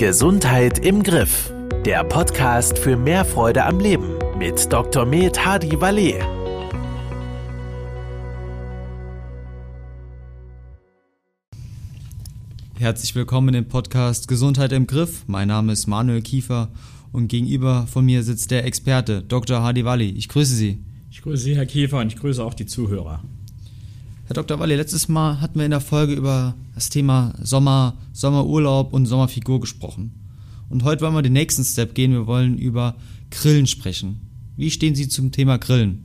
Gesundheit im Griff. Der Podcast für mehr Freude am Leben mit Dr. Med Hadi Valet. Herzlich willkommen im Podcast Gesundheit im Griff. Mein Name ist Manuel Kiefer und gegenüber von mir sitzt der Experte Dr. Hadi Wali. Ich grüße Sie. Ich grüße Sie, Herr Kiefer, und ich grüße auch die Zuhörer. Herr Dr. Walli, letztes Mal hatten wir in der Folge über das Thema Sommer, Sommerurlaub und Sommerfigur gesprochen. Und heute wollen wir den nächsten Step gehen. Wir wollen über Grillen sprechen. Wie stehen Sie zum Thema Grillen?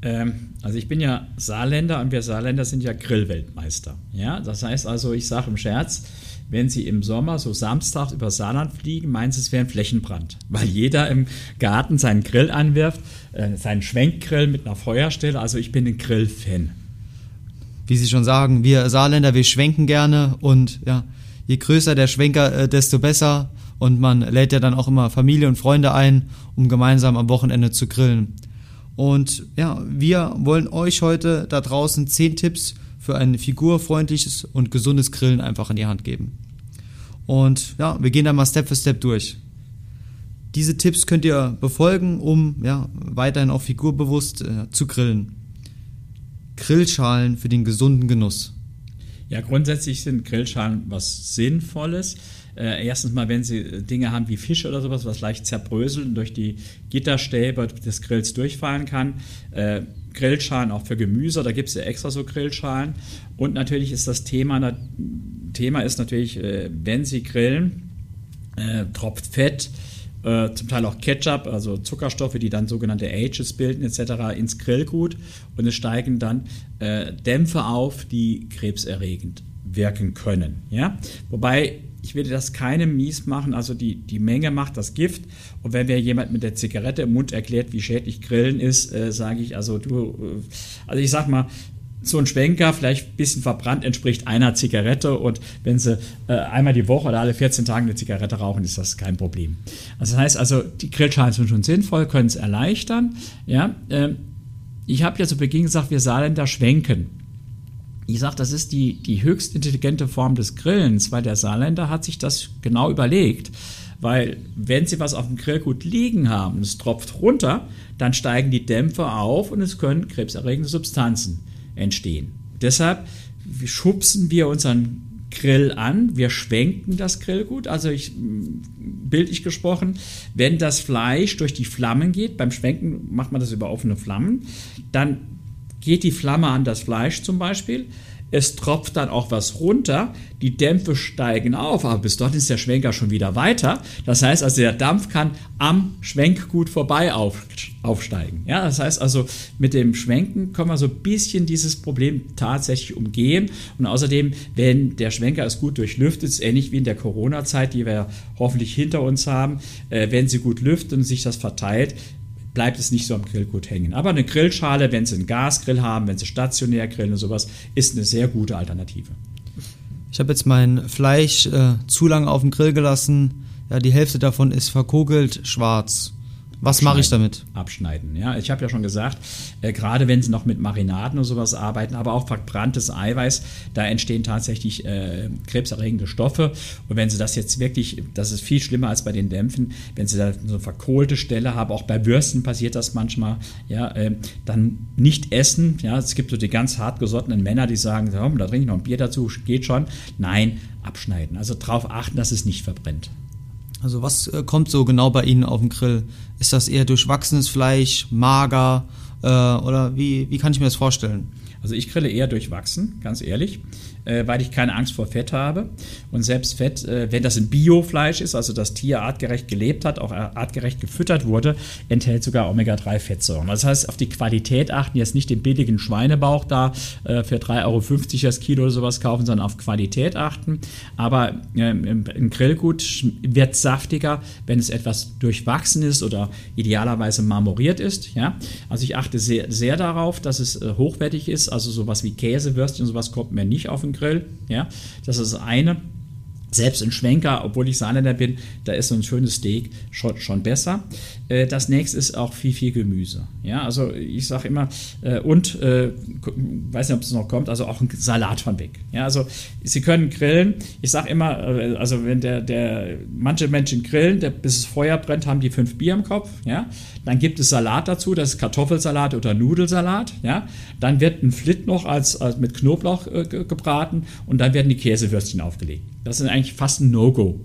Ähm, also ich bin ja Saarländer und wir Saarländer sind ja Grillweltmeister. Ja, das heißt also, ich sage im Scherz, wenn Sie im Sommer so Samstag über Saarland fliegen, meinen Sie, es wäre ein Flächenbrand, weil jeder im Garten seinen Grill anwirft, äh, seinen Schwenkgrill mit einer Feuerstelle. Also ich bin ein Grillfan wie Sie schon sagen, wir Saarländer, wir schwenken gerne und ja, je größer der Schwenker, äh, desto besser. Und man lädt ja dann auch immer Familie und Freunde ein, um gemeinsam am Wochenende zu grillen. Und ja, wir wollen euch heute da draußen zehn Tipps für ein figurfreundliches und gesundes Grillen einfach in die Hand geben. Und ja, wir gehen da mal Step für Step durch. Diese Tipps könnt ihr befolgen, um ja, weiterhin auch figurbewusst äh, zu grillen. Grillschalen für den gesunden Genuss? Ja, grundsätzlich sind Grillschalen was Sinnvolles. Äh, erstens mal, wenn Sie Dinge haben wie Fische oder sowas, was leicht zerbröselt und durch die Gitterstäbe des Grills durchfallen kann. Äh, Grillschalen auch für Gemüse, da gibt es ja extra so Grillschalen. Und natürlich ist das Thema, Thema ist natürlich, äh, wenn Sie grillen, äh, tropft Fett, äh, zum Teil auch Ketchup, also Zuckerstoffe, die dann sogenannte Ages bilden etc. ins Grillgut und es steigen dann äh, Dämpfe auf, die krebserregend wirken können. Ja? Wobei ich würde das keinem mies machen, also die, die Menge macht das Gift. Und wenn mir jemand mit der Zigarette im Mund erklärt, wie schädlich Grillen ist, äh, sage ich, also du, äh, also ich sag mal, so ein Schwenker, vielleicht ein bisschen verbrannt, entspricht einer Zigarette. Und wenn Sie äh, einmal die Woche oder alle 14 Tage eine Zigarette rauchen, ist das kein Problem. Also das heißt also, die Grillschalen sind schon sinnvoll, können es erleichtern. Ja, äh, ich habe ja zu Beginn gesagt, wir Saarländer schwenken. Ich sage, das ist die, die höchst intelligente Form des Grillens, weil der Saarländer hat sich das genau überlegt. Weil wenn Sie was auf dem Grillgut liegen haben es tropft runter, dann steigen die Dämpfe auf und es können krebserregende Substanzen entstehen. Deshalb schubsen wir unseren Grill an, wir schwenken das Grillgut, also ich, bildlich gesprochen, wenn das Fleisch durch die Flammen geht, beim Schwenken macht man das über offene Flammen, dann geht die Flamme an das Fleisch zum Beispiel, es tropft dann auch was runter, die Dämpfe steigen auf, aber bis dort ist der Schwenker schon wieder weiter. Das heißt also, der Dampf kann am Schwenkgut vorbei auf, aufsteigen. Ja, das heißt also, mit dem Schwenken können wir so ein bisschen dieses Problem tatsächlich umgehen. Und außerdem, wenn der Schwenker es gut durchlüftet, ist ähnlich wie in der Corona-Zeit, die wir hoffentlich hinter uns haben, äh, wenn sie gut lüftet und sich das verteilt, bleibt es nicht so am Grillgut hängen. Aber eine Grillschale, wenn Sie einen Gasgrill haben, wenn Sie stationär grillen und sowas, ist eine sehr gute Alternative. Ich habe jetzt mein Fleisch äh, zu lange auf dem Grill gelassen. Ja, die Hälfte davon ist verkogelt schwarz. Was mache ich damit? Abschneiden. Ja, ich habe ja schon gesagt, äh, gerade wenn Sie noch mit Marinaden und sowas arbeiten, aber auch verbranntes Eiweiß, da entstehen tatsächlich äh, krebserregende Stoffe. Und wenn Sie das jetzt wirklich, das ist viel schlimmer als bei den Dämpfen, wenn Sie da so eine verkohlte Stelle haben, auch bei Würsten passiert das manchmal, ja, äh, dann nicht essen. Ja, es gibt so die ganz hartgesottenen Männer, die sagen, da trinke ich noch ein Bier dazu, geht schon. Nein, abschneiden. Also darauf achten, dass es nicht verbrennt. Also was äh, kommt so genau bei Ihnen auf den Grill? Ist das eher durchwachsenes Fleisch, mager äh, oder wie, wie kann ich mir das vorstellen? Also ich grille eher durchwachsen, ganz ehrlich äh, weil ich keine Angst vor Fett habe. Und selbst Fett, äh, wenn das ein Biofleisch ist, also das Tier artgerecht gelebt hat, auch artgerecht gefüttert wurde, enthält sogar Omega-3-Fettsäuren. Das heißt, auf die Qualität achten, jetzt nicht den billigen Schweinebauch da äh, für 3,50 Euro das Kilo oder sowas kaufen, sondern auf Qualität achten. Aber ähm, ein Grillgut wird saftiger, wenn es etwas durchwachsen ist oder idealerweise marmoriert ist. Ja? Also ich achte sehr, sehr darauf, dass es äh, hochwertig ist. Also sowas wie Käsewürstchen, sowas kommt mir nicht auf den Grill. Ja, das ist eine. selbst ein Schwenker, obwohl ich Saarländer bin, da ist so ein schönes Steak schon, schon besser. Äh, das nächste ist auch viel, viel Gemüse. Ja, also ich sage immer, äh, und, äh, weiß nicht, ob es noch kommt, also auch ein Salat von weg. Ja, also Sie können grillen. Ich sage immer, also wenn der, der, manche Menschen grillen, der, bis das Feuer brennt, haben die fünf Bier im Kopf. Ja, dann gibt es Salat dazu, das ist Kartoffelsalat oder Nudelsalat. Ja, dann wird ein Flit noch als, als mit Knoblauch äh, gebraten und dann werden die Käsewürstchen aufgelegt. Das ist eigentlich fast ein No-Go.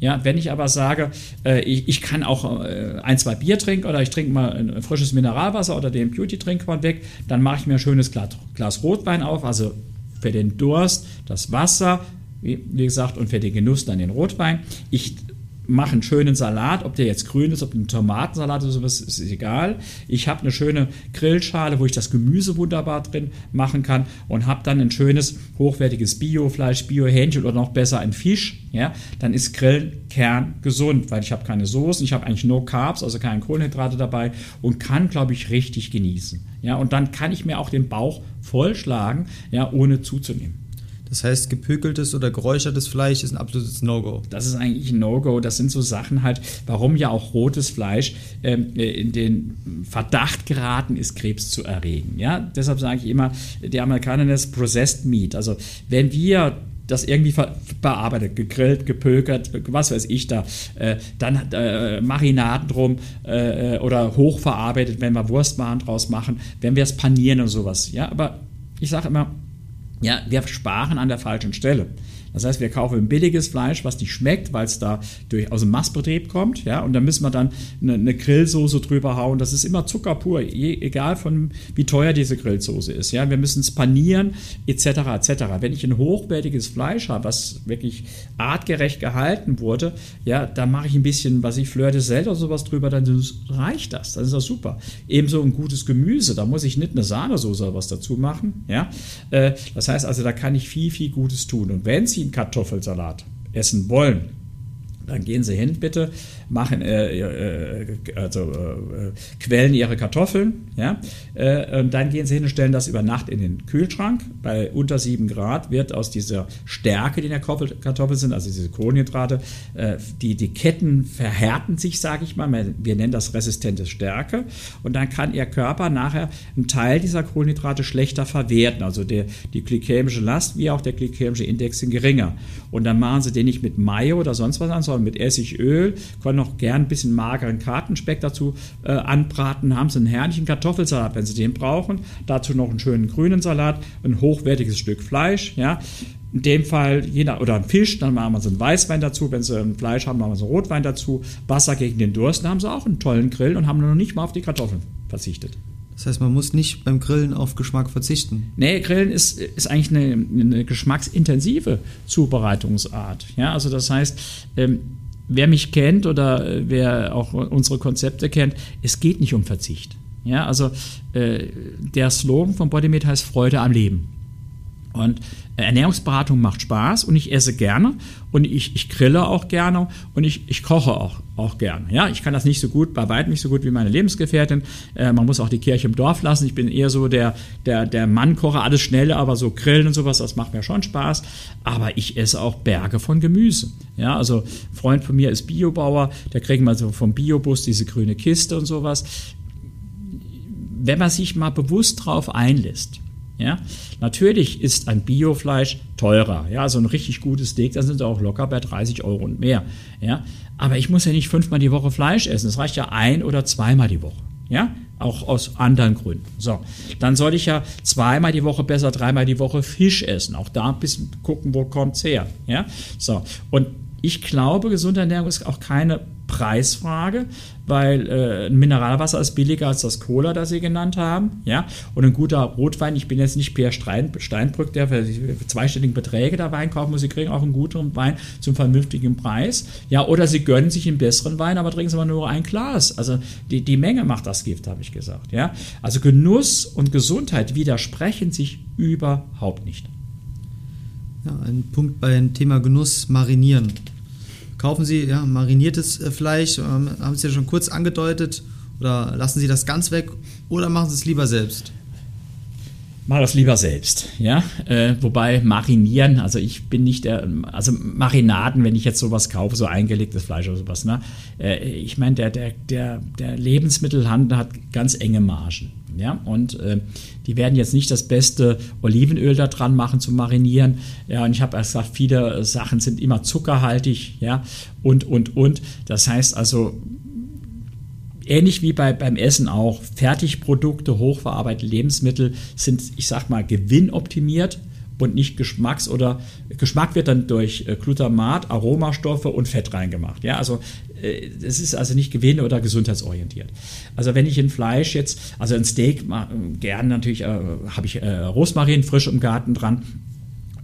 Ja, wenn ich aber sage, äh, ich, ich, kann auch äh, ein, zwei Bier trinken oder ich trinke mal ein frisches Mineralwasser oder den Beauty-Trink von weg, dann mache ich mir ein schönes Glas, Glas, Rotwein auf, also für den Durst das Wasser, wie, gesagt, und für den Genuss dann den Rotwein. Ich mache einen schönen Salat, ob der jetzt grün ist, ob ein Tomatensalat oder sowas, ist egal. Ich habe eine schöne Grillschale, wo ich das Gemüse wunderbar drin machen kann und habe dann ein schönes, hochwertiges Biofleisch, Biohähnchen oder noch besser ein Fisch. Ja, dann ist Grillen kerngesund, weil ich habe keine Soßen, ich habe eigentlich no Carbs, also keine Kohlenhydrate dabei und kann, glaube ich, richtig genießen. Ja, und dann kann ich mir auch den Bauch vollschlagen, ja, ohne zuzunehmen. Das heißt, gepökeltes oder geräuchertes Fleisch ist ein absolutes No-Go. Das ist eigentlich ein No-Go. Das sind so Sachen halt, warum ja auch rotes Fleisch ähm, äh, in den Verdacht geraten ist, Krebs zu erregen. Ja, deshalb sage ich immer, die Amerikaner nennen es Processed Meat. Also wenn wir das irgendwie bearbeitet, gegrillt, gepökert, was weiß ich da, äh, dann äh, Marinaden drum äh, oder hochverarbeitet, wenn wir Wurstwaren draus machen, wenn wir es panieren und sowas. Ja, aber ich sage immer, ja, wir sparen an der falschen Stelle. Das heißt, wir kaufen billiges Fleisch, was nicht schmeckt, weil es da durch, aus dem Mastbetrieb kommt. Ja, und dann müssen wir dann eine, eine Grillsoße drüber hauen. Das ist immer Zucker pur, je, egal von wie teuer diese Grillsoße ist. Ja, wir müssen es panieren, etc. etc. Wenn ich ein hochwertiges Fleisch habe, was wirklich artgerecht gehalten wurde, ja, da mache ich ein bisschen, was ich Fleur de Sel oder sowas drüber, dann reicht das. Dann ist das super. Ebenso ein gutes Gemüse, da muss ich nicht eine Sahnesoße was dazu machen. Ja, äh, das heißt also, da kann ich viel, viel Gutes tun. Und wenn Sie Kartoffelsalat essen wollen, dann gehen Sie hin, bitte, machen, äh, äh, also äh, quellen Ihre Kartoffeln, ja, äh, und dann gehen Sie hin und stellen das über Nacht in den Kühlschrank. Bei unter 7 Grad wird aus dieser Stärke, die in der Kartoffel sind, also diese Kohlenhydrate, äh, die, die Ketten verhärten sich, sage ich mal, wir nennen das resistente Stärke, und dann kann Ihr Körper nachher einen Teil dieser Kohlenhydrate schlechter verwerten, also der, die glykämische Last wie auch der glykämische Index sind geringer. Und dann machen Sie den nicht mit Mayo oder sonst was an, sondern mit Essigöl, können noch gern ein bisschen mageren Kartenspeck dazu äh, anbraten, haben Sie einen herrlichen Kartoffelsalat, wenn Sie den brauchen. Dazu noch einen schönen grünen Salat, ein hochwertiges Stück Fleisch, ja. In dem Fall, je nach, oder ein Fisch, dann machen wir so einen Weißwein dazu. Wenn Sie ein Fleisch haben, machen wir so einen Rotwein dazu. Wasser gegen den Durst, dann haben Sie auch einen tollen Grill und haben noch nicht mal auf die Kartoffeln verzichtet. Das heißt, man muss nicht beim Grillen auf Geschmack verzichten. Nee, Grillen ist, ist eigentlich eine, eine geschmacksintensive Zubereitungsart. Ja, also das heißt, ähm, wer mich kennt oder äh, wer auch unsere Konzepte kennt, es geht nicht um Verzicht. Ja, also äh, der Slogan von Bodymate heißt Freude am Leben. Und Ernährungsberatung macht Spaß und ich esse gerne und ich, ich grille auch gerne und ich, ich koche auch, auch gerne. Ja, ich kann das nicht so gut, bei weitem nicht so gut wie meine Lebensgefährtin. Äh, man muss auch die Kirche im Dorf lassen. Ich bin eher so der, der, der Mannkocher, alles schnell, aber so grillen und sowas, das macht mir schon Spaß. Aber ich esse auch Berge von Gemüse. Ja, also ein Freund von mir ist Biobauer, der kriegt mal so vom Biobus diese grüne Kiste und sowas. Wenn man sich mal bewusst drauf einlässt, ja, natürlich ist ein Biofleisch teurer. Ja, so ein richtig gutes Steak, da sind sie auch locker bei 30 Euro und mehr. Ja, aber ich muss ja nicht fünfmal die Woche Fleisch essen. Es reicht ja ein oder zweimal die Woche. Ja, auch aus anderen Gründen. So, dann sollte ich ja zweimal die Woche besser dreimal die Woche Fisch essen. Auch da ein bisschen gucken, wo kommt's her. Ja, so und ich glaube, gesunde Ernährung ist auch keine Preisfrage, weil äh, Mineralwasser ist billiger als das Cola, das Sie genannt haben. Ja? Und ein guter Rotwein, ich bin jetzt nicht Pierre Stein, Steinbrück, der für zweistelligen Beträge da Wein kaufen muss. Sie kriegen auch einen guten Wein zum vernünftigen Preis. Ja, oder Sie gönnen sich einen besseren Wein, aber trinken Sie mal nur ein Glas. Also die, die Menge macht das Gift, habe ich gesagt. Ja? Also Genuss und Gesundheit widersprechen sich überhaupt nicht. Ja, ein Punkt beim Thema Genuss, marinieren kaufen Sie ja, mariniertes äh, Fleisch, ähm, haben Sie ja schon kurz angedeutet, oder lassen Sie das ganz weg oder machen Sie es lieber selbst? mache das lieber selbst, ja. Äh, wobei marinieren, also ich bin nicht der, also Marinaden, wenn ich jetzt sowas kaufe, so eingelegtes Fleisch oder sowas, ne? Äh, ich meine, der, der, der, der Lebensmittelhandel hat ganz enge Margen, ja. Und äh, die werden jetzt nicht das beste Olivenöl da dran machen zum Marinieren, ja. Und ich habe erst gesagt, viele Sachen sind immer zuckerhaltig, ja. Und, und, und. Das heißt also, ähnlich wie bei, beim Essen auch, Fertigprodukte, hochverarbeitete Lebensmittel sind, ich sag mal, gewinnoptimiert und nicht Geschmacks- oder Geschmack wird dann durch äh, Glutamat, Aromastoffe und Fett reingemacht. Ja, also äh, es ist also nicht gewinn- oder gesundheitsorientiert. Also wenn ich ein Fleisch jetzt, also ein Steak, gern natürlich äh, habe ich äh, Rosmarin frisch im Garten dran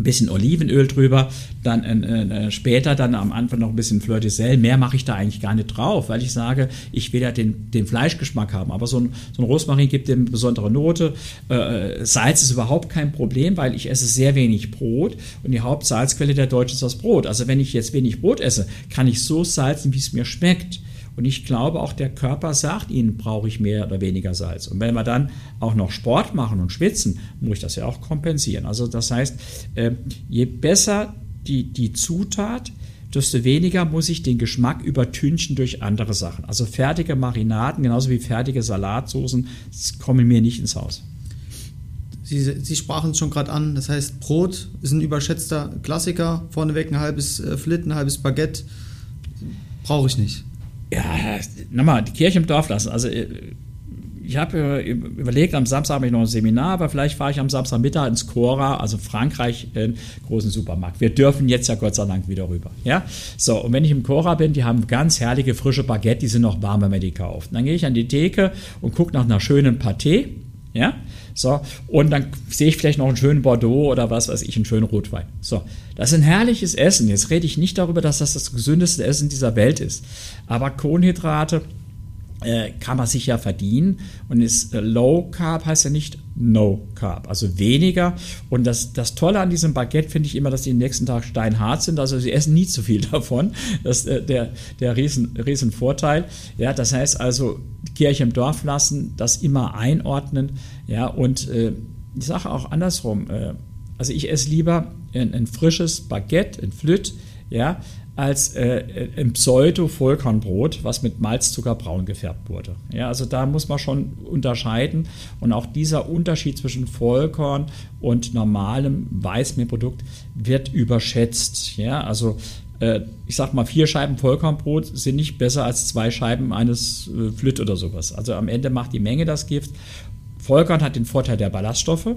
ein bisschen Olivenöl drüber, dann äh, äh, später dann am Anfang noch ein bisschen Fleur de Sel. Mehr mache ich da eigentlich gar nicht drauf, weil ich sage, ich will ja den, den Fleischgeschmack haben. Aber so ein, so ein Rosmarin gibt dem eine besondere Note. Äh, Salz ist überhaupt kein Problem, weil ich esse sehr wenig Brot und die Hauptsalzquelle der Deutschen ist das Brot. Also wenn ich jetzt wenig Brot esse, kann ich so salzen, wie es mir schmeckt. Und ich glaube, auch der Körper sagt ihnen, brauche ich mehr oder weniger Salz. Und wenn wir dann auch noch Sport machen und schwitzen, muss ich das ja auch kompensieren. Also das heißt, äh, je besser die, die Zutat, desto weniger muss ich den Geschmack übertünchen durch andere Sachen. Also fertige Marinaden, genauso wie fertige Salatsoßen, kommen mir nicht ins Haus. Sie, Sie sprachen es schon gerade an, das heißt, Brot ist ein überschätzter Klassiker. Vorneweg ein halbes äh, Flit, ein halbes Baguette. Brauche ich nicht ja, nochmal, die Kirche im Dorf lassen. Also äh, ich habe überlegt, am Samstag habe ich noch ein Seminar, aber vielleicht fahre ich am Samstagmittag ins Cora, also Frankreich, in großen Supermarkt. Wir dürfen jetzt ja Gott sei Dank wieder rüber. Ja? So, und wenn ich im Cora bin, die haben ganz herrliche frische Baguette, die sind noch warm, wenn man die kauft. dann gehe ich an die Theke und gucke nach einer schönen Pâté. Ja? So, und dann sehe ich vielleicht noch einen schönen Bordeaux oder was weiß ich, einen schönen Rotwein. So, das ist ein herrliches Essen. Jetzt rede ich nicht darüber, dass das das gesündeste Essen dieser Welt ist. Aber Kohlenhydrate kann man sich ja verdienen und ist äh, Low Carb heißt ja nicht No Carb, also weniger. Und das, das Tolle an diesem Baguette finde ich immer, dass die am nächsten Tag steinhart sind. Also sie essen nie zu viel davon. Das ist äh, der, der riesen, riesen Vorteil. Ja, das heißt also, Kirche im Dorf lassen, das immer einordnen. Ja, und äh, ich sage auch andersrum. Äh, also ich esse lieber ein, ein frisches Baguette, ein Flütt, ja, als äh, ein Pseudo-Vollkornbrot, was mit Malzzucker braun gefärbt wurde. Ja, also da muss man schon unterscheiden. Und auch dieser Unterschied zwischen Vollkorn und normalem Weißmehlprodukt wird überschätzt. Ja, also äh, ich sag mal, vier Scheiben Vollkornbrot sind nicht besser als zwei Scheiben eines äh, Flütt oder sowas. Also am Ende macht die Menge das Gift. Vollkorn hat den Vorteil der Ballaststoffe,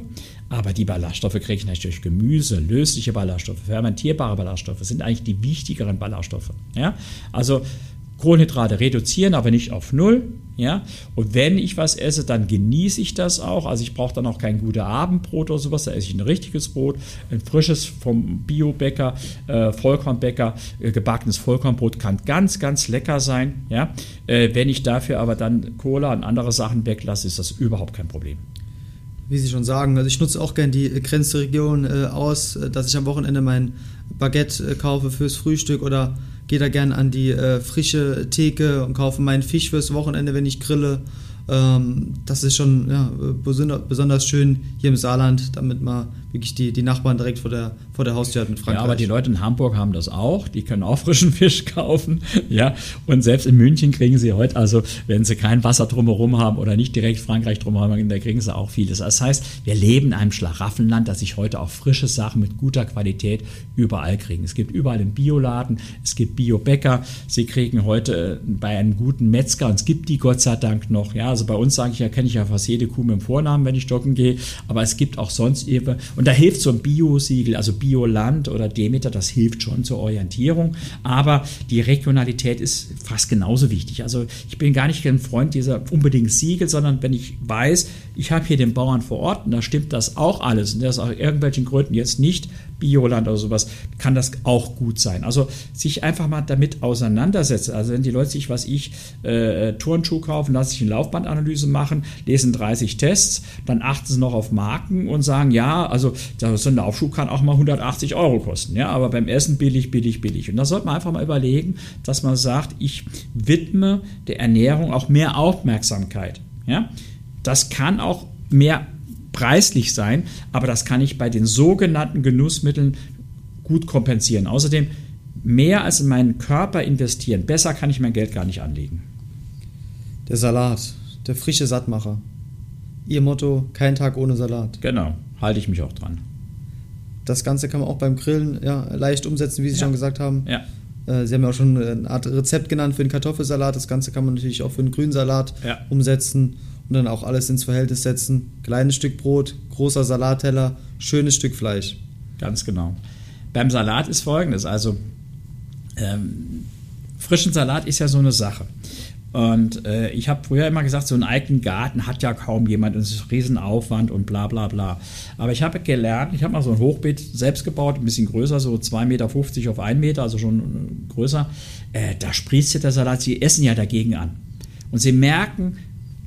aber die Ballaststoffe kriege ich natürlich durch Gemüse, lösliche Ballaststoffe, fermentierbare Ballaststoffe sind eigentlich die wichtigeren Ballaststoffe. Ja? Also Kohlenhydrate reduzieren, aber nicht auf Null. Ja? Und wenn ich was esse, dann genieße ich das auch. Also ich brauche dann auch kein gutes Abendbrot oder sowas. Da esse ich ein richtiges Brot, ein frisches vom Biobäcker, äh, Vollkornbäcker, äh, gebackenes Vollkornbrot kann ganz, ganz lecker sein. Ja? Äh, wenn ich dafür aber dann Cola und andere Sachen weglasse, ist das überhaupt kein Problem wie Sie schon sagen, also ich nutze auch gerne die Grenzregion äh, aus, äh, dass ich am Wochenende mein Baguette äh, kaufe fürs Frühstück oder gehe da gerne an die äh, frische Theke und kaufe meinen Fisch fürs Wochenende, wenn ich grille. Ähm, das ist schon ja, besonders schön hier im Saarland, damit man wirklich die, die Nachbarn direkt vor der, vor der Haustür hat mit Frankreich. Ja, aber die Leute in Hamburg haben das auch. Die können auch frischen Fisch kaufen. Ja, und selbst in München kriegen sie heute, also wenn sie kein Wasser drumherum haben oder nicht direkt Frankreich drumherum haben, da kriegen sie auch vieles. Das heißt, wir leben in einem Schlaraffenland, dass sich heute auch frische Sachen mit guter Qualität überall kriegen. Es gibt überall einen Bioladen, es gibt Biobäcker. Sie kriegen heute äh, bei einem guten Metzger, und es gibt die Gott sei Dank noch. Ja, also bei uns sage ich ja, kenne ich ja fast jede Kuh mit dem Vornamen, wenn ich joggen gehe. Aber es gibt auch sonst eben, und und da hilft so ein Bio-Siegel, also Bioland oder Demeter, das hilft schon zur Orientierung. Aber die Regionalität ist fast genauso wichtig. Also ich bin gar nicht ein Freund dieser unbedingt Siegel, sondern wenn ich weiß, ich habe hier den Bauern vor Ort und da stimmt das auch alles und der ist aus irgendwelchen Gründen jetzt nicht Bioland oder sowas, kann das auch gut sein. Also sich einfach mal damit auseinandersetzen. Also wenn die Leute sich, was ich, äh, Turnschuh kaufen, lassen sich eine Laufbandanalyse machen, lesen 30 Tests, dann achten sie noch auf Marken und sagen, ja, also so ein Laufschuh kann auch mal 180 Euro kosten, ja, aber beim Essen billig, billig, billig. Und da sollte man einfach mal überlegen, dass man sagt, ich widme der Ernährung auch mehr Aufmerksamkeit. Ja, das kann auch mehr preislich sein, aber das kann ich bei den sogenannten Genussmitteln gut kompensieren. Außerdem mehr als in meinen Körper investieren. Besser kann ich mein Geld gar nicht anlegen. Der Salat, der frische Sattmacher. Ihr Motto, kein Tag ohne Salat. Genau, halte ich mich auch dran. Das Ganze kann man auch beim Grillen ja, leicht umsetzen, wie Sie ja. schon gesagt haben. Ja. Äh, Sie haben ja auch schon eine Art Rezept genannt für den Kartoffelsalat. Das Ganze kann man natürlich auch für den Grünsalat ja. umsetzen und dann auch alles ins Verhältnis setzen. Kleines Stück Brot, großer Salatteller, schönes Stück Fleisch. Ganz genau. Beim Salat ist folgendes: Also, ähm, frischen Salat ist ja so eine Sache. Und äh, ich habe früher immer gesagt, so einen eigenen Garten hat ja kaum jemand und es ist Riesenaufwand und bla bla bla. Aber ich habe gelernt, ich habe mal so ein Hochbeet selbst gebaut, ein bisschen größer, so 2,50 Meter auf 1 Meter, also schon äh, größer. Äh, da sprießt der Salat, sie essen ja dagegen an. Und sie merken,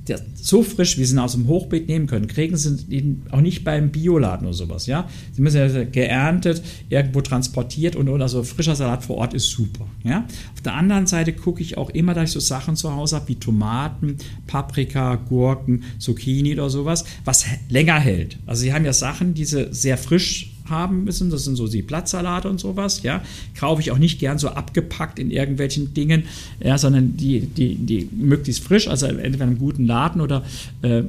der, so frisch, wie sie ihn aus dem Hochbeet nehmen können, kriegen sie ihn auch nicht beim Bioladen oder sowas, ja. Sie müssen ja geerntet, irgendwo transportiert und oder so frischer Salat vor Ort ist super, ja. Auf der anderen Seite gucke ich auch immer, dass ich so Sachen zu Hause habe, wie Tomaten, Paprika, Gurken, Zucchini oder sowas, was länger hält. Also sie haben ja Sachen, die sie sehr frisch haben müssen. Das sind so die Blattsalate und sowas, ja. Kaufe ich auch nicht gern so abgepackt in irgendwelchen Dingen, ja, sondern die, die, die möglichst frisch, also entweder in einem guten Laden oder äh,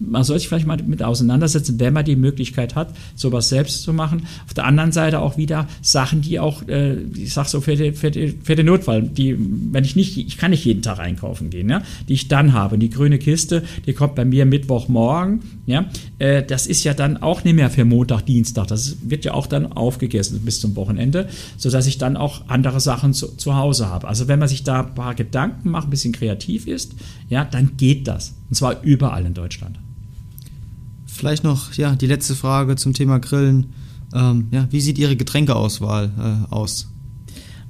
man soll sich vielleicht mal mit auseinandersetzen, wenn man die Möglichkeit hat, sowas selbst zu machen. Auf der anderen Seite auch wieder Sachen, die auch, äh, ich sag so, für, die, für, die, für den Notfall, die, wenn ich nicht, ich kann nicht jeden Tag einkaufen gehen, ja, die ich dann habe. Die grüne Kiste, die kommt bei mir Mittwochmorgen, ja, äh, das ist ja dann auch nicht mehr für Montag, Dienstag. Das wird ja auch dann aufgegessen bis zum Wochenende, sodass ich dann auch andere Sachen zu, zu Hause habe. Also wenn man sich da ein paar Gedanken macht, ein bisschen kreativ ist, ja, dann geht das. Und zwar überall in Deutschland. Vielleicht noch ja, die letzte Frage zum Thema Grillen. Ähm, ja, wie sieht Ihre Getränkeauswahl äh, aus?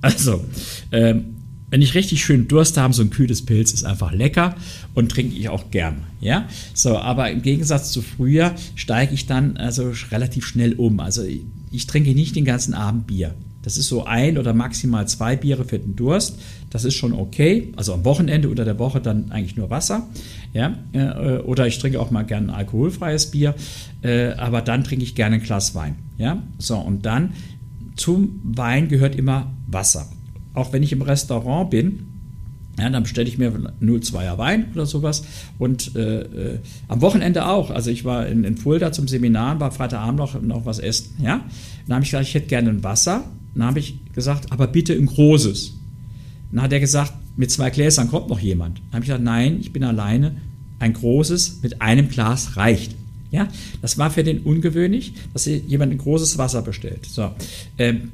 Also, ähm, wenn ich richtig schön Durst habe, so ein kühles Pilz ist einfach lecker und trinke ich auch gern. Ja, so, aber im Gegensatz zu früher steige ich dann also relativ schnell um. Also ich, ich trinke nicht den ganzen Abend Bier. Das ist so ein oder maximal zwei Biere für den Durst. Das ist schon okay. Also am Wochenende oder der Woche dann eigentlich nur Wasser. Ja? Äh, oder ich trinke auch mal gerne ein alkoholfreies Bier. Äh, aber dann trinke ich gerne ein Glas Wein. Ja? So, und dann zum Wein gehört immer Wasser. Auch wenn ich im Restaurant bin, ja, dann bestelle ich mir 0,2er Wein oder sowas. Und äh, äh, am Wochenende auch. Also ich war in, in Fulda zum Seminar, war Freitagabend noch, noch was essen. Ja? Dann habe ich gesagt, ich hätte gerne ein Wasser. Dann habe ich gesagt, aber bitte ein großes. Dann hat er gesagt, mit zwei Gläsern kommt noch jemand. Dann habe ich gesagt, nein, ich bin alleine. Ein großes mit einem Glas reicht. Ja, das war für den ungewöhnlich, dass jemand ein großes Wasser bestellt. So, ähm,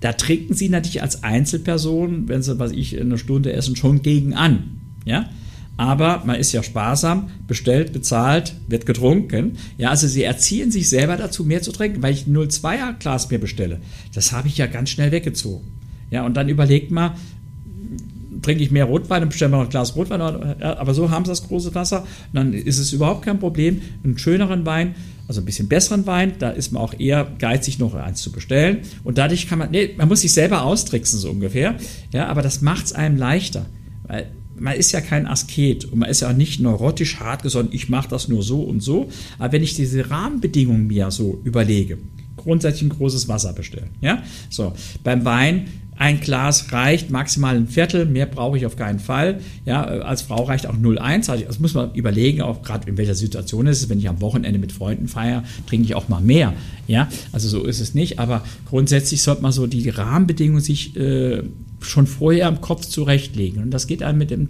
da trinken sie natürlich als Einzelperson, wenn sie, was ich, eine Stunde essen, schon gegen an. Ja, aber man ist ja sparsam, bestellt, bezahlt, wird getrunken. Ja, also sie erziehen sich selber dazu, mehr zu trinken, weil ich ein 02er Glas mir bestelle. Das habe ich ja ganz schnell weggezogen. Ja, und dann überlegt man, trinke ich mehr Rotwein und bestelle mir noch ein Glas Rotwein. Aber so haben sie das große Wasser. Und dann ist es überhaupt kein Problem. Einen schöneren Wein, also ein bisschen besseren Wein, da ist man auch eher geizig, noch eins zu bestellen. Und dadurch kann man, nee, man muss sich selber austricksen, so ungefähr. Ja, aber das macht es einem leichter. Weil man ist ja kein Asket und man ist ja nicht neurotisch hartgesonnen, ich mache das nur so und so. Aber wenn ich diese Rahmenbedingungen mir so überlege, grundsätzlich ein großes Wasser bestellen. Ja? So, beim Wein ein Glas reicht maximal ein Viertel, mehr brauche ich auf keinen Fall. Ja, als Frau reicht auch 0,1. Also das muss man überlegen, auch gerade in welcher Situation ist es. Wenn ich am Wochenende mit Freunden feiere, trinke ich auch mal mehr. Ja, also so ist es nicht. Aber grundsätzlich sollte man so die Rahmenbedingungen sich äh, schon vorher im Kopf zurechtlegen. Und das geht einem mit, dem,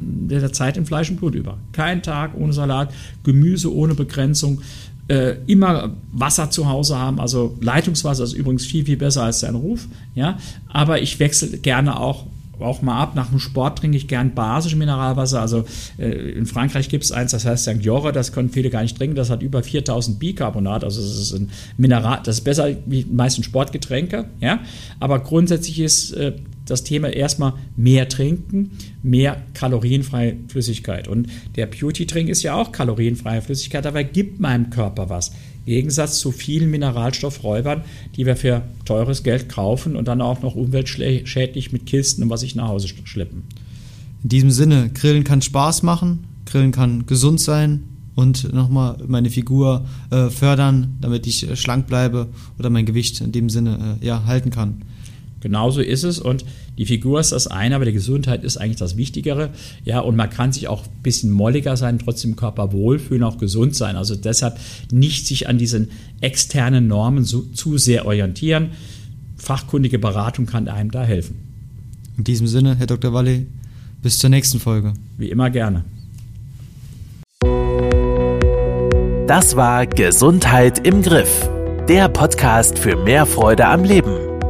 mit der Zeit in Fleisch und Blut über. Kein Tag ohne Salat, Gemüse ohne Begrenzung, äh, immer Wasser zu Hause haben. Also Leitungswasser ist übrigens viel, viel besser als sein Ruf. Ja? Aber ich wechsle gerne auch auch mal ab. Nach dem Sport trinke ich gern basisches Mineralwasser. Also äh, in Frankreich gibt es eins, das heißt St. Jorre, das können viele gar nicht trinken. Das hat über 4000 Bicarbonat. Also das ist ein Mineral, das ist besser wie die meisten Sportgetränke. Ja? Aber grundsätzlich ist äh, das Thema erstmal mehr trinken, mehr kalorienfreie Flüssigkeit. Und der Beauty-Trink ist ja auch kalorienfreie Flüssigkeit, aber gibt meinem Körper was. Im Gegensatz zu vielen Mineralstoffräubern, die wir für teures Geld kaufen und dann auch noch umweltschädlich mit Kisten und was ich nach Hause schleppen. In diesem Sinne, Grillen kann Spaß machen, Grillen kann gesund sein und nochmal meine Figur äh, fördern, damit ich äh, schlank bleibe oder mein Gewicht in dem Sinne äh, ja, halten kann. Genauso ist es und die Figur ist das eine, aber die Gesundheit ist eigentlich das Wichtigere. Ja, und man kann sich auch ein bisschen molliger sein, trotzdem Körper wohlfühlen, auch gesund sein. Also deshalb nicht sich an diesen externen Normen so, zu sehr orientieren. Fachkundige Beratung kann einem da helfen. In diesem Sinne, Herr Dr. Walle, bis zur nächsten Folge. Wie immer gerne. Das war Gesundheit im Griff, der Podcast für mehr Freude am Leben.